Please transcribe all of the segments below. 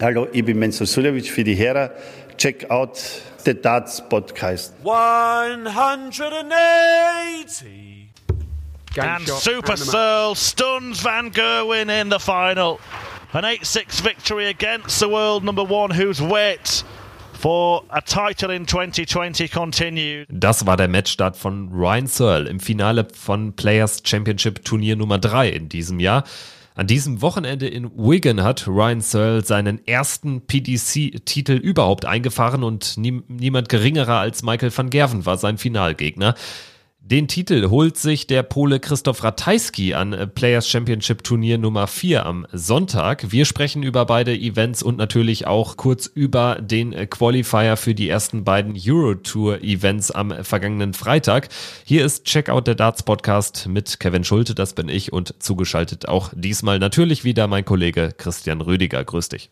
Hallo, ich bin Menzo Suljovic für die Herren. Check out the Darts Podcast. 180. And Super Searle stuns Van Gerwen in the final. An 8-6 victory against the world number one whose wait for a title in 2020 continued. Das war der Matchstart von Ryan Searle im Finale von Players Championship Turnier Nummer 3 in diesem Jahr. An diesem Wochenende in Wigan hat Ryan Searle seinen ersten PDC-Titel überhaupt eingefahren und nie, niemand geringerer als Michael van Gerven war sein Finalgegner. Den Titel holt sich der Pole Christoph Ratajski an äh, Players Championship Turnier Nummer 4 am Sonntag. Wir sprechen über beide Events und natürlich auch kurz über den äh, Qualifier für die ersten beiden Euro Tour Events am vergangenen Freitag. Hier ist Checkout der Darts Podcast mit Kevin Schulte, das bin ich und zugeschaltet auch diesmal natürlich wieder mein Kollege Christian Rüdiger. Grüß dich.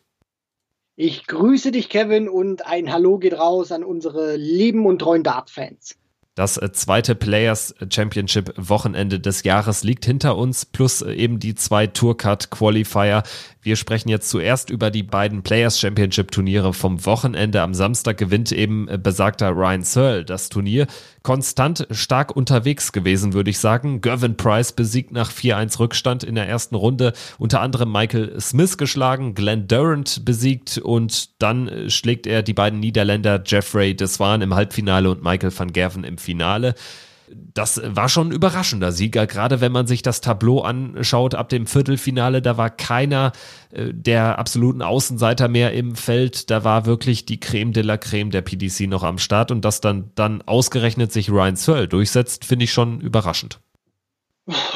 Ich grüße dich, Kevin, und ein Hallo geht raus an unsere lieben und treuen Dart-Fans. Das äh, zweite Players Championship Wochenende des Jahres liegt hinter uns, plus äh, eben die zwei Tourcard Qualifier. Wir sprechen jetzt zuerst über die beiden Players Championship Turniere vom Wochenende. Am Samstag gewinnt eben äh, besagter Ryan Searle das Turnier. Konstant stark unterwegs gewesen, würde ich sagen. Gervin Price besiegt nach 4-1 Rückstand in der ersten Runde. Unter anderem Michael Smith geschlagen, Glenn Durant besiegt und dann schlägt er die beiden Niederländer Jeffrey Deswan im Halbfinale und Michael van Gerven im Finale. Das war schon ein überraschender Sieger, gerade wenn man sich das Tableau anschaut ab dem Viertelfinale. Da war keiner äh, der absoluten Außenseiter mehr im Feld. Da war wirklich die Creme de la Creme der PDC noch am Start und dass dann, dann ausgerechnet sich Ryan Searle durchsetzt, finde ich schon überraschend.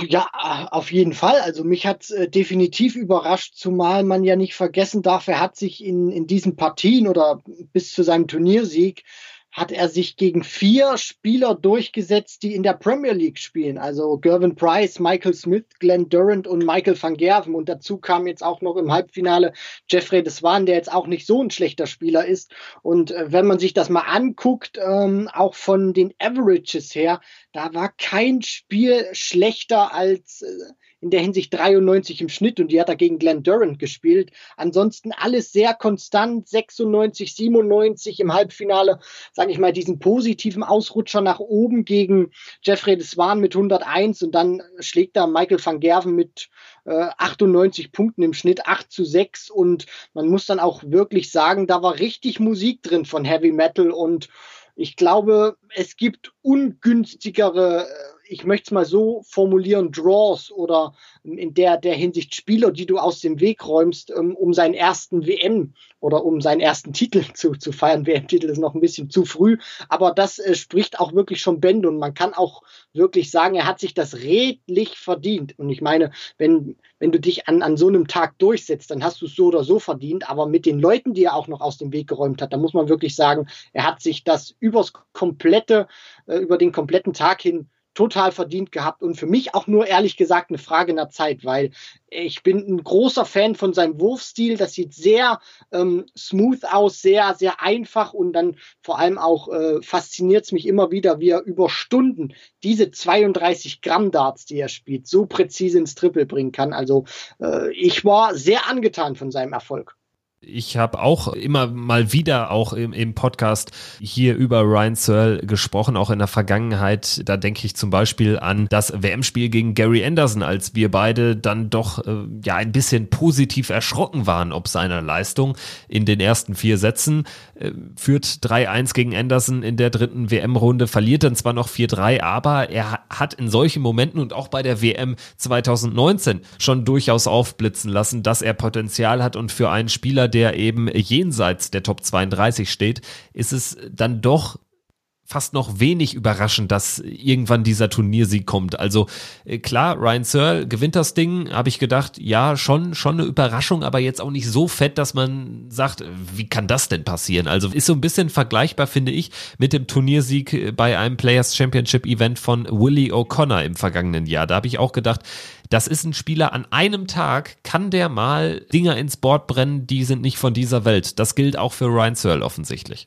Ja, auf jeden Fall. Also mich hat äh, definitiv überrascht, zumal man ja nicht vergessen darf, er hat sich in, in diesen Partien oder bis zu seinem Turniersieg hat er sich gegen vier Spieler durchgesetzt, die in der Premier League spielen. Also Gervin Price, Michael Smith, Glenn Durant und Michael van Gerven. Und dazu kam jetzt auch noch im Halbfinale Jeffrey Deswan, der jetzt auch nicht so ein schlechter Spieler ist. Und äh, wenn man sich das mal anguckt, ähm, auch von den Averages her, da war kein Spiel schlechter als äh, in der Hinsicht 93 im Schnitt und die hat er gegen Glenn Durant gespielt. Ansonsten alles sehr konstant, 96, 97 im Halbfinale, sage ich mal, diesen positiven Ausrutscher nach oben gegen Jeffrey Deswan mit 101 und dann schlägt da Michael van Gerven mit äh, 98 Punkten im Schnitt, 8 zu 6 und man muss dann auch wirklich sagen, da war richtig Musik drin von Heavy Metal und ich glaube, es gibt ungünstigere äh, ich möchte es mal so formulieren, Draws oder in der, der Hinsicht Spieler, die du aus dem Weg räumst, um, ähm, um seinen ersten WM oder um seinen ersten Titel zu, zu feiern. WM-Titel ist noch ein bisschen zu früh, aber das äh, spricht auch wirklich schon Bände und man kann auch wirklich sagen, er hat sich das redlich verdient. Und ich meine, wenn, wenn du dich an, an so einem Tag durchsetzt, dann hast du es so oder so verdient, aber mit den Leuten, die er auch noch aus dem Weg geräumt hat, da muss man wirklich sagen, er hat sich das übers komplette, äh, über den kompletten Tag hin total verdient gehabt und für mich auch nur ehrlich gesagt eine Frage der Zeit, weil ich bin ein großer Fan von seinem Wurfstil. Das sieht sehr ähm, smooth aus, sehr, sehr einfach und dann vor allem auch äh, fasziniert es mich immer wieder, wie er über Stunden diese 32 Gramm Darts, die er spielt, so präzise ins Triple bringen kann. Also äh, ich war sehr angetan von seinem Erfolg. Ich habe auch immer mal wieder auch im, im, Podcast hier über Ryan Searle gesprochen, auch in der Vergangenheit. Da denke ich zum Beispiel an das WM-Spiel gegen Gary Anderson, als wir beide dann doch äh, ja ein bisschen positiv erschrocken waren ob seiner Leistung in den ersten vier Sätzen. Äh, führt 3-1 gegen Anderson in der dritten WM-Runde, verliert dann zwar noch 4-3, aber er hat in solchen Momenten und auch bei der WM 2019 schon durchaus aufblitzen lassen, dass er Potenzial hat und für einen Spieler, der eben jenseits der Top 32 steht, ist es dann doch fast noch wenig überraschend, dass irgendwann dieser Turniersieg kommt. Also äh, klar, Ryan Searle gewinnt das Ding, habe ich gedacht, ja, schon schon eine Überraschung, aber jetzt auch nicht so fett, dass man sagt, wie kann das denn passieren? Also ist so ein bisschen vergleichbar, finde ich, mit dem Turniersieg äh, bei einem Players Championship Event von Willie O'Connor im vergangenen Jahr. Da habe ich auch gedacht, das ist ein Spieler, an einem Tag kann der mal Dinger ins Board brennen, die sind nicht von dieser Welt. Das gilt auch für Ryan Searle offensichtlich.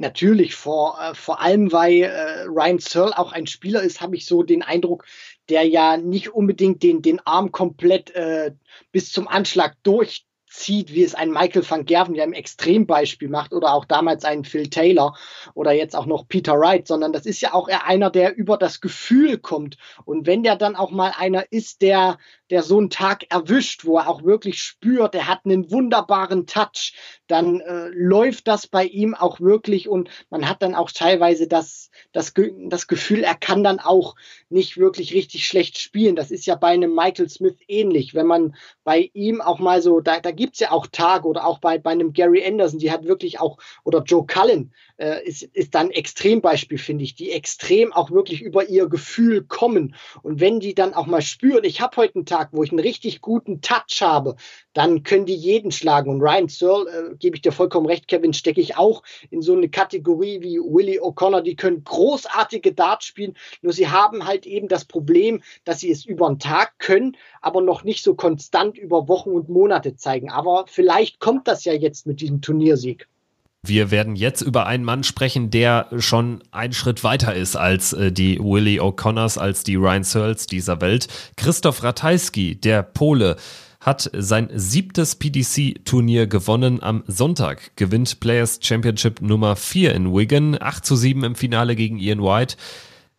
Natürlich, vor, äh, vor allem weil äh, Ryan Searle auch ein Spieler ist, habe ich so den Eindruck, der ja nicht unbedingt den, den Arm komplett äh, bis zum Anschlag durch zieht, wie es ein Michael van Gerven ja im Extrembeispiel macht oder auch damals ein Phil Taylor oder jetzt auch noch Peter Wright, sondern das ist ja auch eher einer, der über das Gefühl kommt. Und wenn der dann auch mal einer ist, der, der so einen Tag erwischt, wo er auch wirklich spürt, er hat einen wunderbaren Touch, dann äh, läuft das bei ihm auch wirklich und man hat dann auch teilweise das, das, das Gefühl, er kann dann auch nicht wirklich richtig schlecht spielen. Das ist ja bei einem Michael Smith ähnlich. Wenn man bei ihm auch mal so, da, da gibt es ja auch Tage oder auch bei, bei einem Gary Anderson, die hat wirklich auch, oder Joe Cullen äh, ist, ist dann ein Extrembeispiel, finde ich, die extrem auch wirklich über ihr Gefühl kommen. Und wenn die dann auch mal spüren, ich habe heute einen Tag, wo ich einen richtig guten Touch habe, dann können die jeden schlagen. Und Ryan Searle, äh, gebe ich dir vollkommen recht, Kevin, stecke ich auch in so eine Kategorie wie Willie O'Connor, die können großartige Darts spielen, nur sie haben halt eben das Problem, dass sie es über einen Tag können, aber noch nicht so konstant über Wochen und Monate zeigen. Aber vielleicht kommt das ja jetzt mit diesem Turniersieg. Wir werden jetzt über einen Mann sprechen, der schon einen Schritt weiter ist als äh, die Willie O'Connors, als die Ryan Searles dieser Welt. Christoph Ratajski, der Pole, hat sein siebtes PDC-Turnier gewonnen am Sonntag, gewinnt Players Championship Nummer 4 in Wigan, 8 zu 7 im Finale gegen Ian White.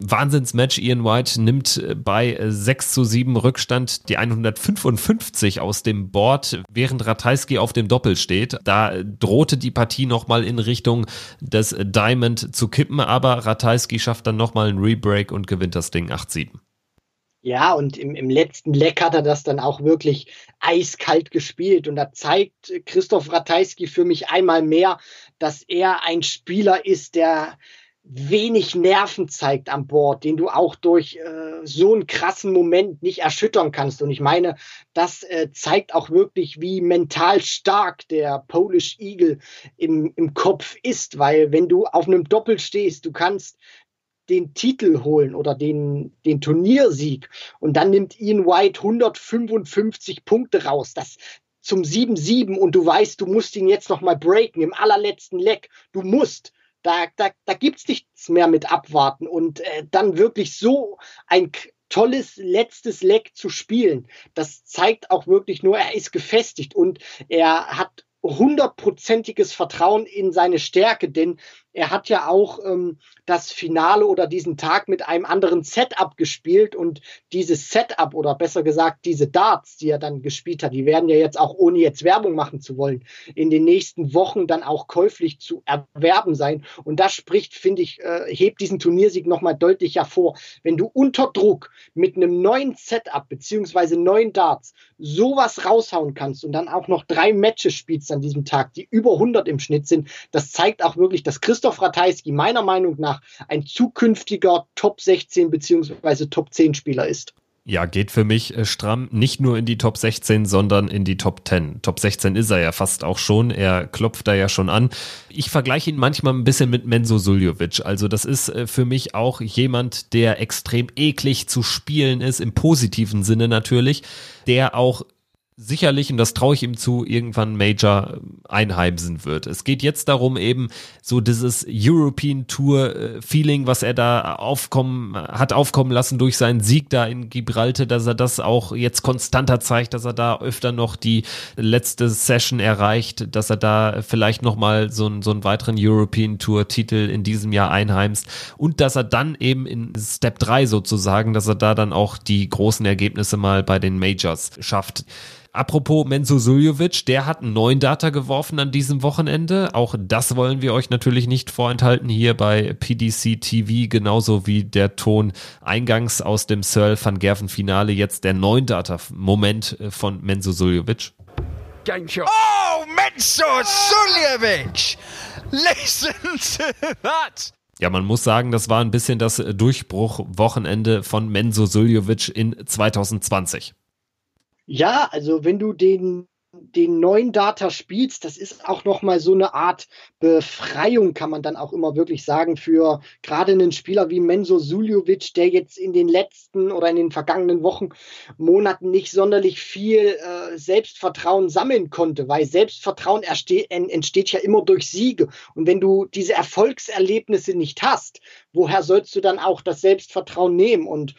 Wahnsinnsmatch. Ian White nimmt äh, bei 6 zu 7 Rückstand die 155 aus dem Board, während Ratajski auf dem Doppel steht. Da drohte die Partie nochmal in Richtung des Diamond zu kippen, aber Ratajski schafft dann nochmal einen Rebreak und gewinnt das Ding 8-7. Ja, und im, im letzten Leck hat er das dann auch wirklich eiskalt gespielt. Und da zeigt Christoph Ratajski für mich einmal mehr, dass er ein Spieler ist, der wenig Nerven zeigt an Bord, den du auch durch äh, so einen krassen Moment nicht erschüttern kannst. Und ich meine, das äh, zeigt auch wirklich, wie mental stark der Polish Eagle im, im Kopf ist, weil wenn du auf einem Doppel stehst, du kannst den Titel holen oder den, den Turniersieg und dann nimmt Ian White 155 Punkte raus. Das, zum 7-7 und du weißt, du musst ihn jetzt noch mal breaken im allerletzten Leck. Du musst. Da, da, da gibt's nichts mehr mit abwarten und äh, dann wirklich so ein tolles letztes Leck zu spielen. Das zeigt auch wirklich nur, er ist gefestigt und er hat hundertprozentiges Vertrauen in seine Stärke, denn er hat ja auch ähm, das Finale oder diesen Tag mit einem anderen Setup gespielt und dieses Setup oder besser gesagt diese Darts, die er dann gespielt hat, die werden ja jetzt auch ohne jetzt Werbung machen zu wollen, in den nächsten Wochen dann auch käuflich zu erwerben sein. Und das spricht, finde ich, äh, hebt diesen Turniersieg nochmal deutlich hervor. Wenn du unter Druck mit einem neuen Setup beziehungsweise neuen Darts sowas raushauen kannst und dann auch noch drei Matches spielst an diesem Tag, die über 100 im Schnitt sind, das zeigt auch wirklich, dass Chris Christoph Ratajski meiner Meinung nach ein zukünftiger Top 16 bzw. Top 10 Spieler ist. Ja, geht für mich äh, stramm nicht nur in die Top 16, sondern in die Top 10. Top 16 ist er ja fast auch schon. Er klopft da ja schon an. Ich vergleiche ihn manchmal ein bisschen mit Menzo Suljovic. Also das ist äh, für mich auch jemand, der extrem eklig zu spielen ist, im positiven Sinne natürlich, der auch sicherlich, und das traue ich ihm zu, irgendwann Major einheimsen wird. Es geht jetzt darum, eben so dieses European Tour äh, was er da aufkommen, hat aufkommen lassen durch seinen Sieg da in Gibraltar, dass er das auch jetzt konstanter zeigt, dass er da öfter noch die letzte Session erreicht, dass er da vielleicht nochmal so, einen so einen weiteren European Tour Titel in diesem Jahr einheimst und dass er dann eben in Step 3 sozusagen, dass er da dann auch die großen Ergebnisse mal bei den Majors schafft. Apropos Menzo Suljovic, der hat einen neuen Data geworfen an diesem Wochenende. Auch das wollen wir euch natürlich nicht vorenthalten hier bei PDC TV, genauso wie der Ton eingangs aus dem Searle van Gerven Finale. Jetzt der neuen Data-Moment äh, von Menzo Suljovic. Oh, Menzo Suljovic! Listen to that! Ja, man muss sagen, das war ein bisschen das Durchbruch-Wochenende von Menzo Suljovic in 2020. Ja, also wenn du den den neuen Data spielst, das ist auch noch mal so eine Art Befreiung, kann man dann auch immer wirklich sagen, für gerade einen Spieler wie Menzo Suljovic, der jetzt in den letzten oder in den vergangenen Wochen, Monaten nicht sonderlich viel äh, Selbstvertrauen sammeln konnte, weil Selbstvertrauen entsteht ja immer durch Siege. Und wenn du diese Erfolgserlebnisse nicht hast, woher sollst du dann auch das Selbstvertrauen nehmen? Und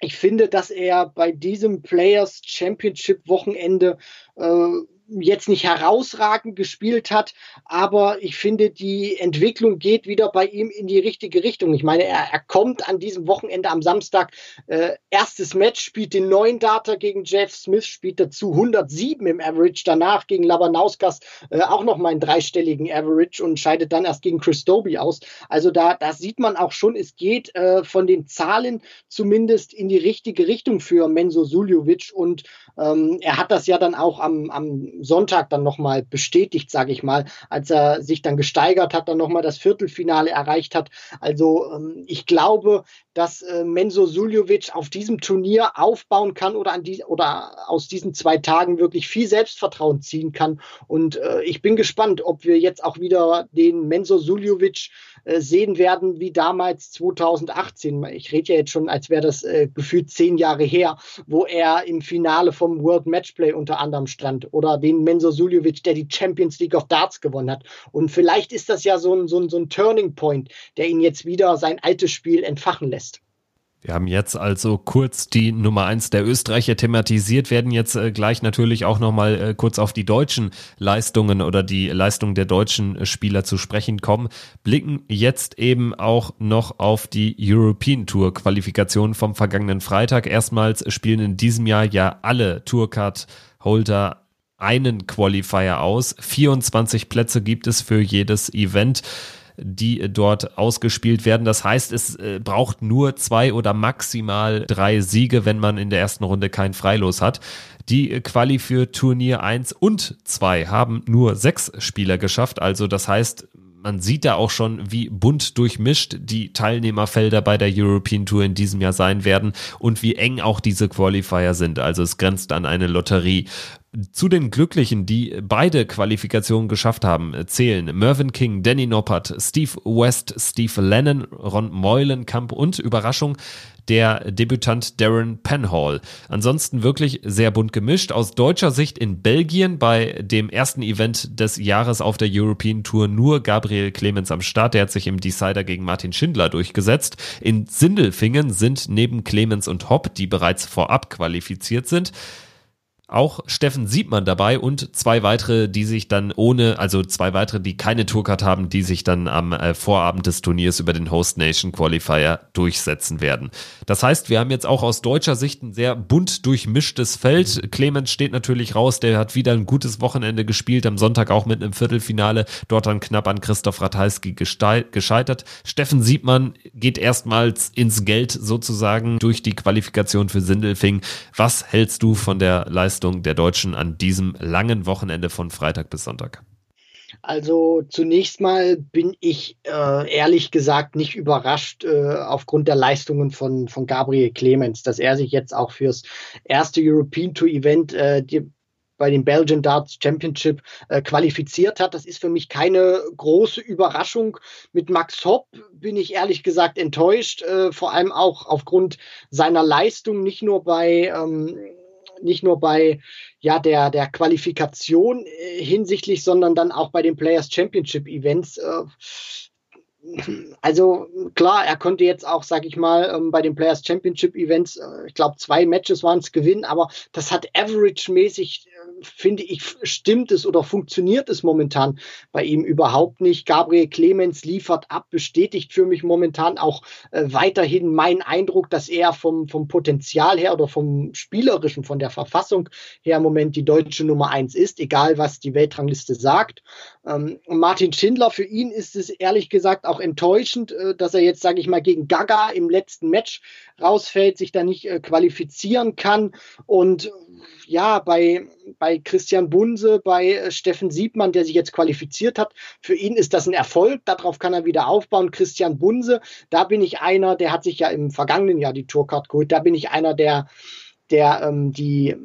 ich finde, dass er bei diesem Players Championship Wochenende äh, jetzt nicht herausragend gespielt hat, aber ich finde, die Entwicklung geht wieder bei ihm in die richtige Richtung. Ich meine, er, er kommt an diesem Wochenende am Samstag, äh, erstes Match, spielt den neuen Data gegen Jeff Smith, spielt dazu 107 im Average, danach gegen Labanauskas äh, auch noch mal einen dreistelligen Average und scheidet dann erst gegen Chris Doby aus. Also da, da sieht man auch schon, es geht äh, von den Zahlen zumindest in die richtige Richtung für Menzo Suljovic und ähm, er hat das ja dann auch am, am Sonntag dann nochmal bestätigt, sage ich mal, als er sich dann gesteigert hat, dann nochmal das Viertelfinale erreicht hat. Also ähm, ich glaube, dass äh, Menzo Suljovic auf diesem Turnier aufbauen kann oder, an die, oder aus diesen zwei Tagen wirklich viel Selbstvertrauen ziehen kann. Und äh, ich bin gespannt, ob wir jetzt auch wieder den Menzo Suljovic äh, sehen werden wie damals 2018. Ich rede ja jetzt schon, als wäre das äh, gefühlt zehn Jahre her, wo er im Finale vom World Matchplay unter anderem stand. Oder den Menzo Suljovic, der die Champions League of Darts gewonnen hat. Und vielleicht ist das ja so ein, so ein, so ein Turning Point, der ihn jetzt wieder sein altes Spiel entfachen lässt. Wir haben jetzt also kurz die Nummer eins der Österreicher thematisiert, werden jetzt äh, gleich natürlich auch nochmal äh, kurz auf die deutschen Leistungen oder die Leistung der deutschen Spieler zu sprechen kommen, blicken jetzt eben auch noch auf die European Tour Qualifikation vom vergangenen Freitag. Erstmals spielen in diesem Jahr ja alle Tourcard Holder einen Qualifier aus. 24 Plätze gibt es für jedes Event die dort ausgespielt werden. Das heißt, es äh, braucht nur zwei oder maximal drei Siege, wenn man in der ersten Runde kein Freilos hat. Die Quali für Turnier 1 und 2 haben nur sechs Spieler geschafft. Also das heißt, man sieht da auch schon, wie bunt durchmischt die Teilnehmerfelder bei der European Tour in diesem Jahr sein werden und wie eng auch diese Qualifier sind. Also es grenzt an eine Lotterie. Zu den Glücklichen, die beide Qualifikationen geschafft haben, zählen Mervyn King, Danny Noppert, Steve West, Steve Lennon, Ron Meulenkamp und Überraschung der Debütant Darren Penhall. Ansonsten wirklich sehr bunt gemischt. Aus deutscher Sicht in Belgien bei dem ersten Event des Jahres auf der European Tour nur Gabriel Clemens am Start. Der hat sich im Decider gegen Martin Schindler durchgesetzt. In Sindelfingen sind neben Clemens und Hopp, die bereits vorab qualifiziert sind, auch Steffen Siebmann dabei und zwei weitere, die sich dann ohne, also zwei weitere, die keine Tourcard haben, die sich dann am äh, Vorabend des Turniers über den Host Nation Qualifier durchsetzen werden. Das heißt, wir haben jetzt auch aus deutscher Sicht ein sehr bunt durchmischtes Feld. Clemens steht natürlich raus, der hat wieder ein gutes Wochenende gespielt, am Sonntag auch mit einem Viertelfinale, dort dann knapp an Christoph Ratajski gescheitert. Steffen Siebmann geht erstmals ins Geld sozusagen durch die Qualifikation für Sindelfing. Was hältst du von der Leistung Leistung der Deutschen an diesem langen Wochenende von Freitag bis Sonntag? Also zunächst mal bin ich äh, ehrlich gesagt nicht überrascht äh, aufgrund der Leistungen von, von Gabriel Clemens, dass er sich jetzt auch fürs erste European Tour Event äh, die, bei dem Belgian Darts Championship äh, qualifiziert hat. Das ist für mich keine große Überraschung. Mit Max Hopp bin ich ehrlich gesagt enttäuscht, äh, vor allem auch aufgrund seiner Leistung, nicht nur bei ähm, nicht nur bei ja, der, der Qualifikation äh, hinsichtlich, sondern dann auch bei den Players Championship Events. Also klar, er konnte jetzt auch, sag ich mal, ähm, bei den Players Championship Events, äh, ich glaube, zwei Matches waren es gewinnen, aber das hat average-mäßig, äh, finde ich, stimmt es oder funktioniert es momentan bei ihm überhaupt nicht. Gabriel Clemens liefert ab, bestätigt für mich momentan auch äh, weiterhin meinen Eindruck, dass er vom, vom Potenzial her oder vom Spielerischen, von der Verfassung her im Moment die deutsche Nummer eins ist, egal was die Weltrangliste sagt. Ähm, Martin Schindler, für ihn ist es ehrlich gesagt auch enttäuschend, äh, dass er jetzt, sage ich mal, gegen Gaga im letzten Match rausfällt, sich da nicht äh, qualifizieren kann. Und ja, bei, bei Christian Bunse, bei äh, Steffen Siebmann, der sich jetzt qualifiziert hat, für ihn ist das ein Erfolg. Darauf kann er wieder aufbauen. Christian Bunse, da bin ich einer, der hat sich ja im vergangenen Jahr die Tourcard geholt. Da bin ich einer, der der ähm, die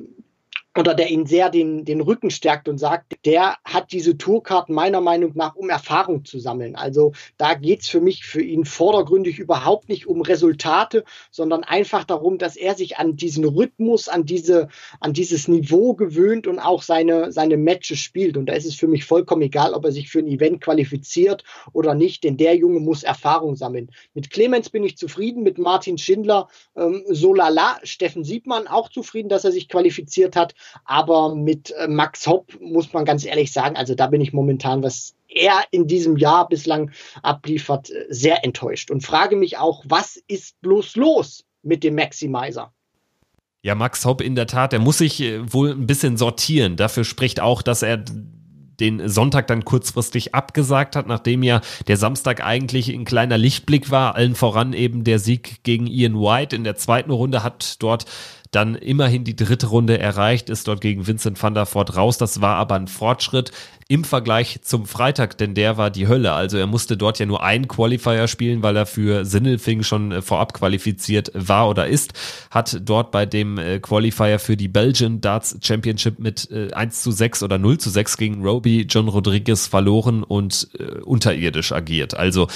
oder der ihn sehr den, den Rücken stärkt und sagt, der hat diese Tourkarten meiner Meinung nach, um Erfahrung zu sammeln. Also da geht's für mich für ihn vordergründig überhaupt nicht um Resultate, sondern einfach darum, dass er sich an diesen Rhythmus, an diese, an dieses Niveau gewöhnt und auch seine, seine Matches spielt. Und da ist es für mich vollkommen egal, ob er sich für ein Event qualifiziert oder nicht, denn der Junge muss Erfahrung sammeln. Mit Clemens bin ich zufrieden, mit Martin Schindler ähm, so lala, Steffen Siebmann auch zufrieden, dass er sich qualifiziert hat. Aber mit äh, Max Hopp muss man ganz ehrlich sagen, also da bin ich momentan, was er in diesem Jahr bislang abliefert, äh, sehr enttäuscht und frage mich auch, was ist bloß los mit dem Maximizer? Ja, Max Hopp in der Tat, der muss sich äh, wohl ein bisschen sortieren. Dafür spricht auch, dass er den Sonntag dann kurzfristig abgesagt hat, nachdem ja der Samstag eigentlich ein kleiner Lichtblick war, allen voran eben der Sieg gegen Ian White in der zweiten Runde hat dort dann immerhin die dritte Runde erreicht, ist dort gegen Vincent van der Voort raus. Das war aber ein Fortschritt im Vergleich zum Freitag, denn der war die Hölle. Also er musste dort ja nur einen Qualifier spielen, weil er für Sinnelfing schon äh, vorab qualifiziert war oder ist. Hat dort bei dem äh, Qualifier für die Belgian Darts Championship mit 1 äh, zu 6 oder 0 zu 6 gegen Roby John Rodriguez verloren und unterirdisch agiert. Also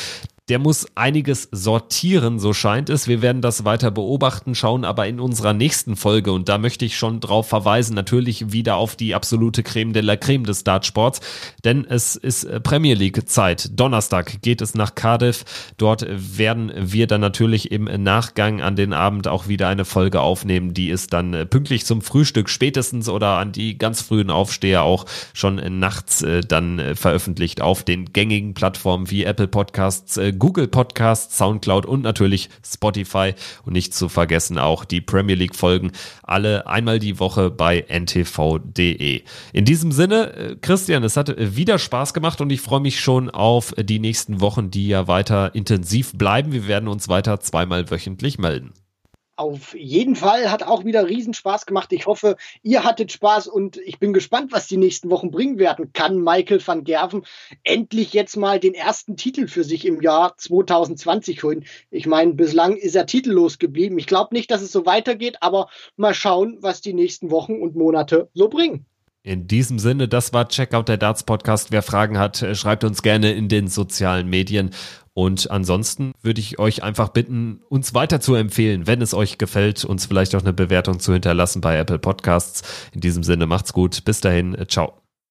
der muss einiges sortieren, so scheint es. Wir werden das weiter beobachten, schauen aber in unserer nächsten Folge und da möchte ich schon drauf verweisen, natürlich wieder auf die absolute Creme de la Creme des Dartsports, denn es ist Premier League Zeit. Donnerstag geht es nach Cardiff. Dort werden wir dann natürlich im Nachgang an den Abend auch wieder eine Folge aufnehmen, die ist dann pünktlich zum Frühstück spätestens oder an die ganz frühen Aufsteher auch schon nachts äh, dann äh, veröffentlicht auf den gängigen Plattformen wie Apple Podcasts, äh, Google Podcasts, Soundcloud und natürlich Spotify. Und nicht zu vergessen auch die Premier League Folgen, alle einmal die Woche bei ntv.de. In diesem Sinne, äh, Christian, es hat wieder Spaß gemacht und ich freue mich schon auf die nächsten Wochen, die ja weiter intensiv bleiben. Wir werden uns weiter zweimal wöchentlich melden. Auf jeden Fall hat auch wieder Riesenspaß gemacht. Ich hoffe, ihr hattet Spaß und ich bin gespannt, was die nächsten Wochen bringen werden. Kann Michael van Gerven endlich jetzt mal den ersten Titel für sich im Jahr 2020 holen? Ich meine, bislang ist er titellos geblieben. Ich glaube nicht, dass es so weitergeht, aber mal schauen, was die nächsten Wochen und Monate so bringen. In diesem Sinne, das war Checkout der Darts Podcast. Wer Fragen hat, schreibt uns gerne in den sozialen Medien. Und ansonsten würde ich euch einfach bitten, uns weiter zu empfehlen, wenn es euch gefällt, uns vielleicht auch eine Bewertung zu hinterlassen bei Apple Podcasts. In diesem Sinne macht's gut. Bis dahin. Ciao.